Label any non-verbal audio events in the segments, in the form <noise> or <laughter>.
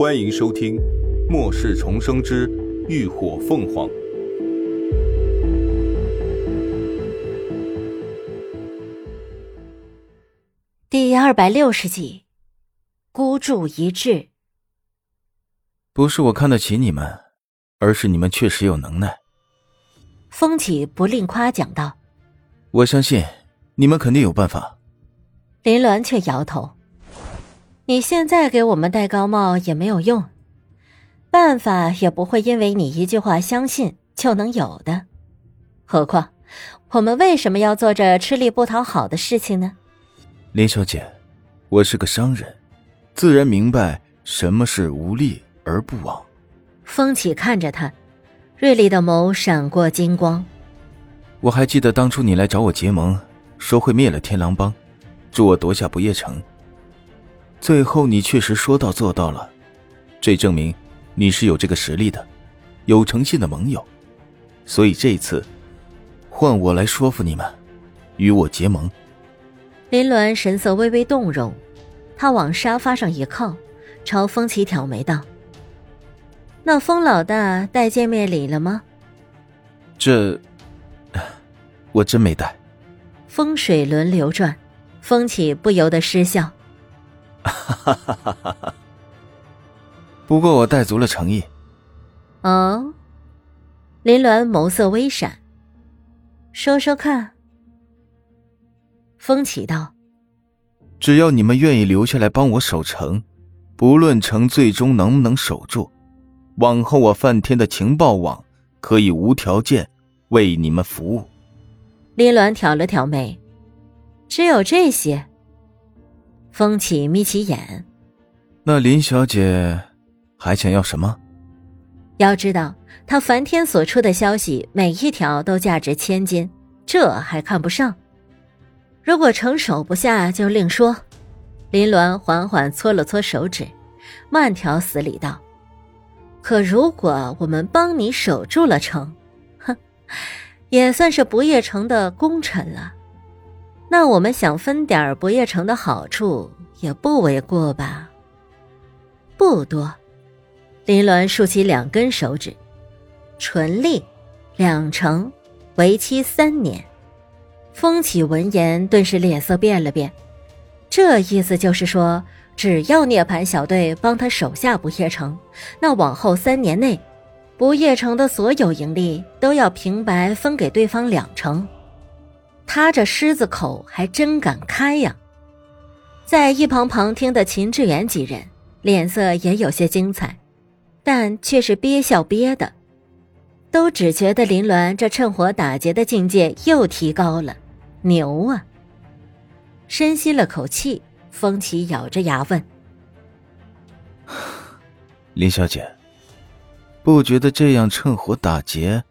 欢迎收听《末世重生之浴火凤凰》第二百六十集，孤注一掷。不是我看得起你们，而是你们确实有能耐。风起不吝夸奖道：“我相信你们肯定有办法。”林鸾却摇头。你现在给我们戴高帽也没有用，办法也不会因为你一句话相信就能有的。何况，我们为什么要做这吃力不讨好的事情呢？林小姐，我是个商人，自然明白什么是无利而不往。风起看着他，锐利的眸闪过金光。我还记得当初你来找我结盟，说会灭了天狼帮，助我夺下不夜城。最后，你确实说到做到了，这证明你是有这个实力的，有诚信的盟友。所以这一次，换我来说服你们，与我结盟。林鸾神色微微动容，他往沙发上一靠，朝风起挑眉道：“那风老大带见面礼了吗？”这，<sighs> 我真没带。风水轮流转，风起不由得失笑。哈哈哈哈哈！不过我带足了诚意。哦，林鸾眸色微闪，说说看。风起道：“只要你们愿意留下来帮我守城，不论城最终能不能守住，往后我梵天的情报网可以无条件为你们服务。”林鸾挑了挑眉：“只有这些？”风起眯起眼，那林小姐还想要什么？要知道，他梵天所出的消息每一条都价值千金，这还看不上。如果城守不下就另说。林鸾缓缓搓了搓手指，慢条斯理道：“可如果我们帮你守住了城，哼，也算是不夜城的功臣了。”那我们想分点不夜城的好处也不为过吧？不多。林鸾竖起两根手指，纯利，两成，为期三年。风起闻言，顿时脸色变了变。这意思就是说，只要涅槃小队帮他守下不夜城，那往后三年内，不夜城的所有盈利都要平白分给对方两成。他这狮子口还真敢开呀！在一旁旁听的秦志远几人脸色也有些精彩，但却是憋笑憋的，都只觉得林鸾这趁火打劫的境界又提高了，牛啊！深吸了口气，风起咬着牙问：“ <sighs> 林小姐，不觉得这样趁火打劫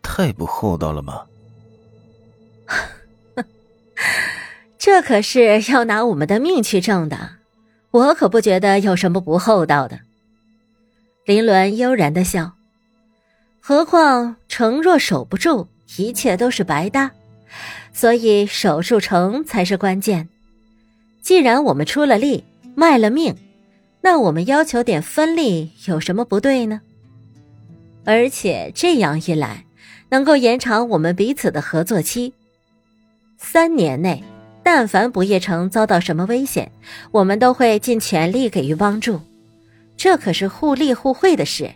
太不厚道了吗？” <laughs> 这可是要拿我们的命去挣的，我可不觉得有什么不厚道的。林鸾悠然的笑，何况城若守不住，一切都是白搭，所以守住城才是关键。既然我们出了力，卖了命，那我们要求点分利有什么不对呢？而且这样一来，能够延长我们彼此的合作期。三年内，但凡不夜城遭到什么危险，我们都会尽全力给予帮助。这可是互利互惠的事，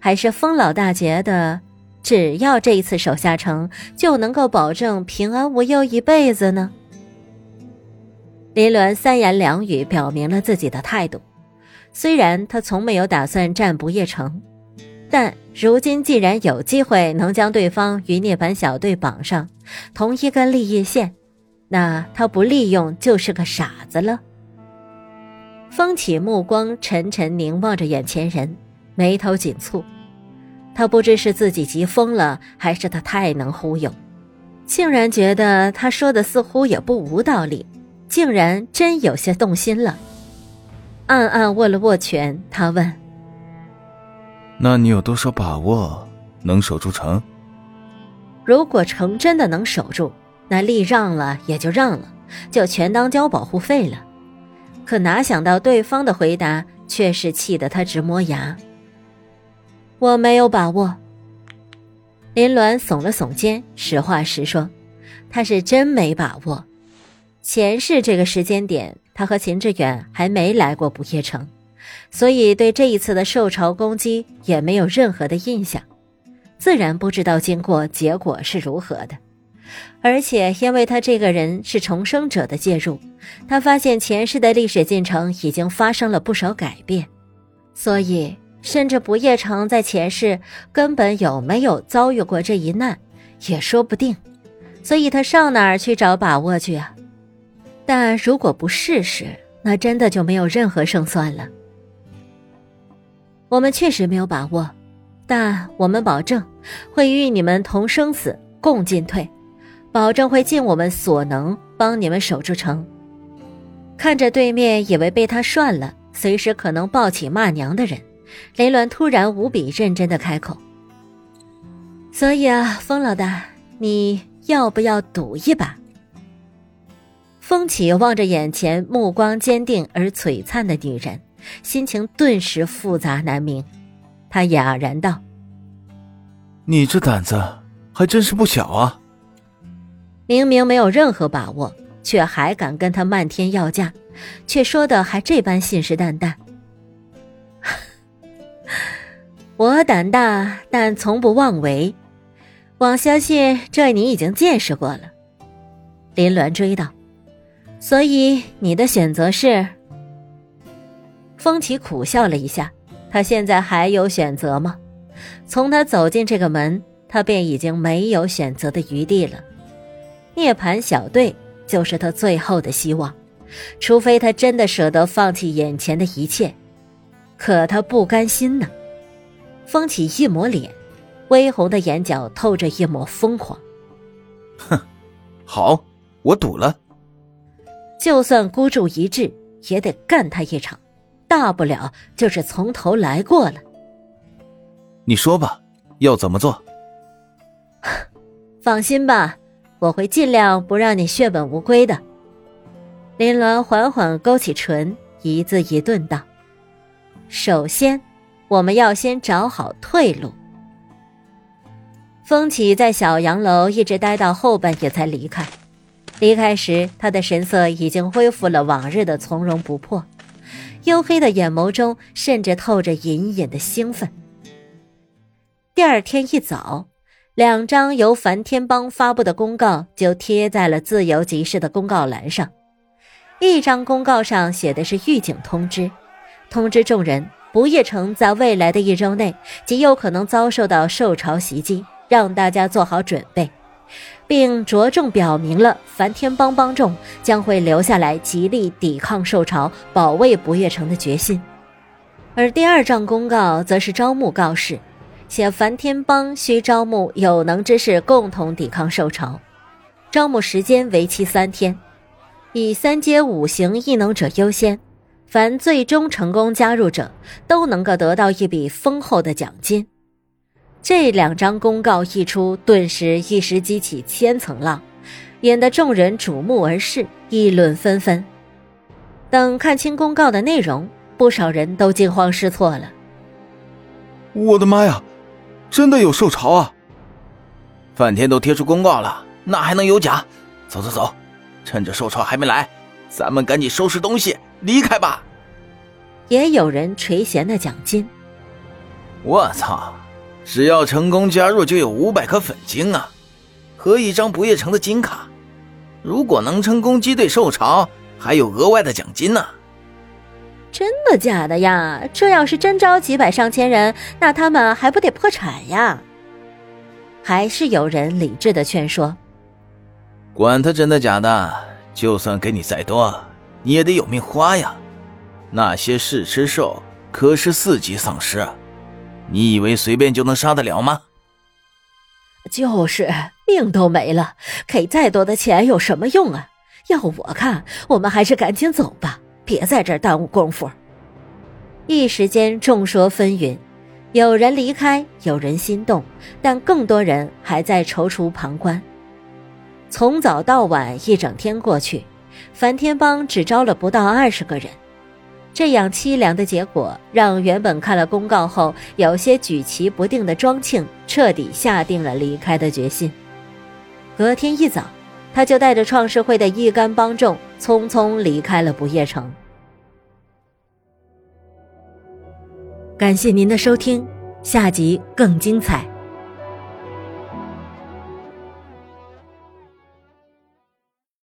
还是风老大觉得，只要这一次守下城，就能够保证平安无忧一辈子呢？林鸾三言两语表明了自己的态度。虽然他从没有打算占不夜城，但如今既然有机会能将对方与涅槃小队绑上。同一根利益线，那他不利用就是个傻子了。风起目光沉沉凝望着眼前人，眉头紧蹙。他不知是自己急疯了，还是他太能忽悠，竟然觉得他说的似乎也不无道理，竟然真有些动心了。暗暗握了握拳，他问：“那你有多少把握能守住城？”如果城真的能守住，那力让了也就让了，就全当交保护费了。可哪想到对方的回答却是气得他直磨牙。我没有把握。林鸾耸了耸肩，实话实说，他是真没把握。前世这个时间点，他和秦志远还没来过不夜城，所以对这一次的受潮攻击也没有任何的印象，自然不知道经过结果是如何的。而且，因为他这个人是重生者的介入，他发现前世的历史进程已经发生了不少改变，所以。甚至不夜城在前世根本有没有遭遇过这一难，也说不定，所以他上哪儿去找把握去啊？但如果不试试，那真的就没有任何胜算了。我们确实没有把握，但我们保证会与你们同生死共进退，保证会尽我们所能帮你们守住城。看着对面以为被他涮了，随时可能抱起骂娘的人。林鸾突然无比认真的开口：“所以啊，风老大，你要不要赌一把？”风起望着眼前目光坚定而璀璨的女人，心情顿时复杂难明。他哑然道：“你这胆子还真是不小啊！明明没有任何把握，却还敢跟他漫天要价，却说的还这般信誓旦旦。<laughs> ”我胆大，但从不妄为。我相信这你已经见识过了。林鸾追道：“所以你的选择是？”风起苦笑了一下。他现在还有选择吗？从他走进这个门，他便已经没有选择的余地了。涅槃小队就是他最后的希望，除非他真的舍得放弃眼前的一切。可他不甘心呢。风起一抹脸，微红的眼角透着一抹疯狂。哼，好，我赌了。就算孤注一掷，也得干他一场，大不了就是从头来过了。你说吧，要怎么做？<laughs> 放心吧，我会尽量不让你血本无归的。林鸾缓缓勾起唇，一字一顿道：“首先。”我们要先找好退路。风起在小洋楼一直待到后半夜才离开，离开时他的神色已经恢复了往日的从容不迫，黝黑的眼眸中甚至透着隐隐的兴奋。第二天一早，两张由梵天帮发布的公告就贴在了自由集市的公告栏上，一张公告上写的是预警通知，通知众人。不夜城在未来的一周内极有可能遭受到兽潮袭击，让大家做好准备，并着重表明了梵天帮帮众将会留下来极力抵抗兽潮、保卫不夜城的决心。而第二张公告则是招募告示，写梵天帮需招募有能之士共同抵抗兽潮，招募时间为期三天，以三阶五行异能者优先。凡最终成功加入者，都能够得到一笔丰厚的奖金。这两张公告一出，顿时一时激起千层浪，引得众人瞩目而视，议论纷纷。等看清公告的内容，不少人都惊慌失措了。我的妈呀，真的有受潮啊！梵天都贴出公告了，那还能有假？走走走，趁着受潮还没来，咱们赶紧收拾东西。离开吧。也有人垂涎的奖金。我操！只要成功加入，就有五百颗粉晶啊，和一张不夜城的金卡。如果能成功击退兽潮，还有额外的奖金呢。真的假的呀？这要是真招几百上千人，那他们还不得破产呀？还是有人理智的劝说：“管他真的假的，就算给你再多。”你也得有命花呀！那些噬吃兽可是四级丧尸，你以为随便就能杀得了吗？就是命都没了，给再多的钱有什么用啊？要我看，我们还是赶紧走吧，别在这儿耽误功夫。一时间众说纷纭，有人离开，有人心动，但更多人还在踌躇旁观。从早到晚，一整天过去。梵天帮只招了不到二十个人，这样凄凉的结果，让原本看了公告后有些举棋不定的庄庆彻底下定了离开的决心。隔天一早，他就带着创世会的一干帮众，匆匆离开了不夜城。感谢您的收听，下集更精彩。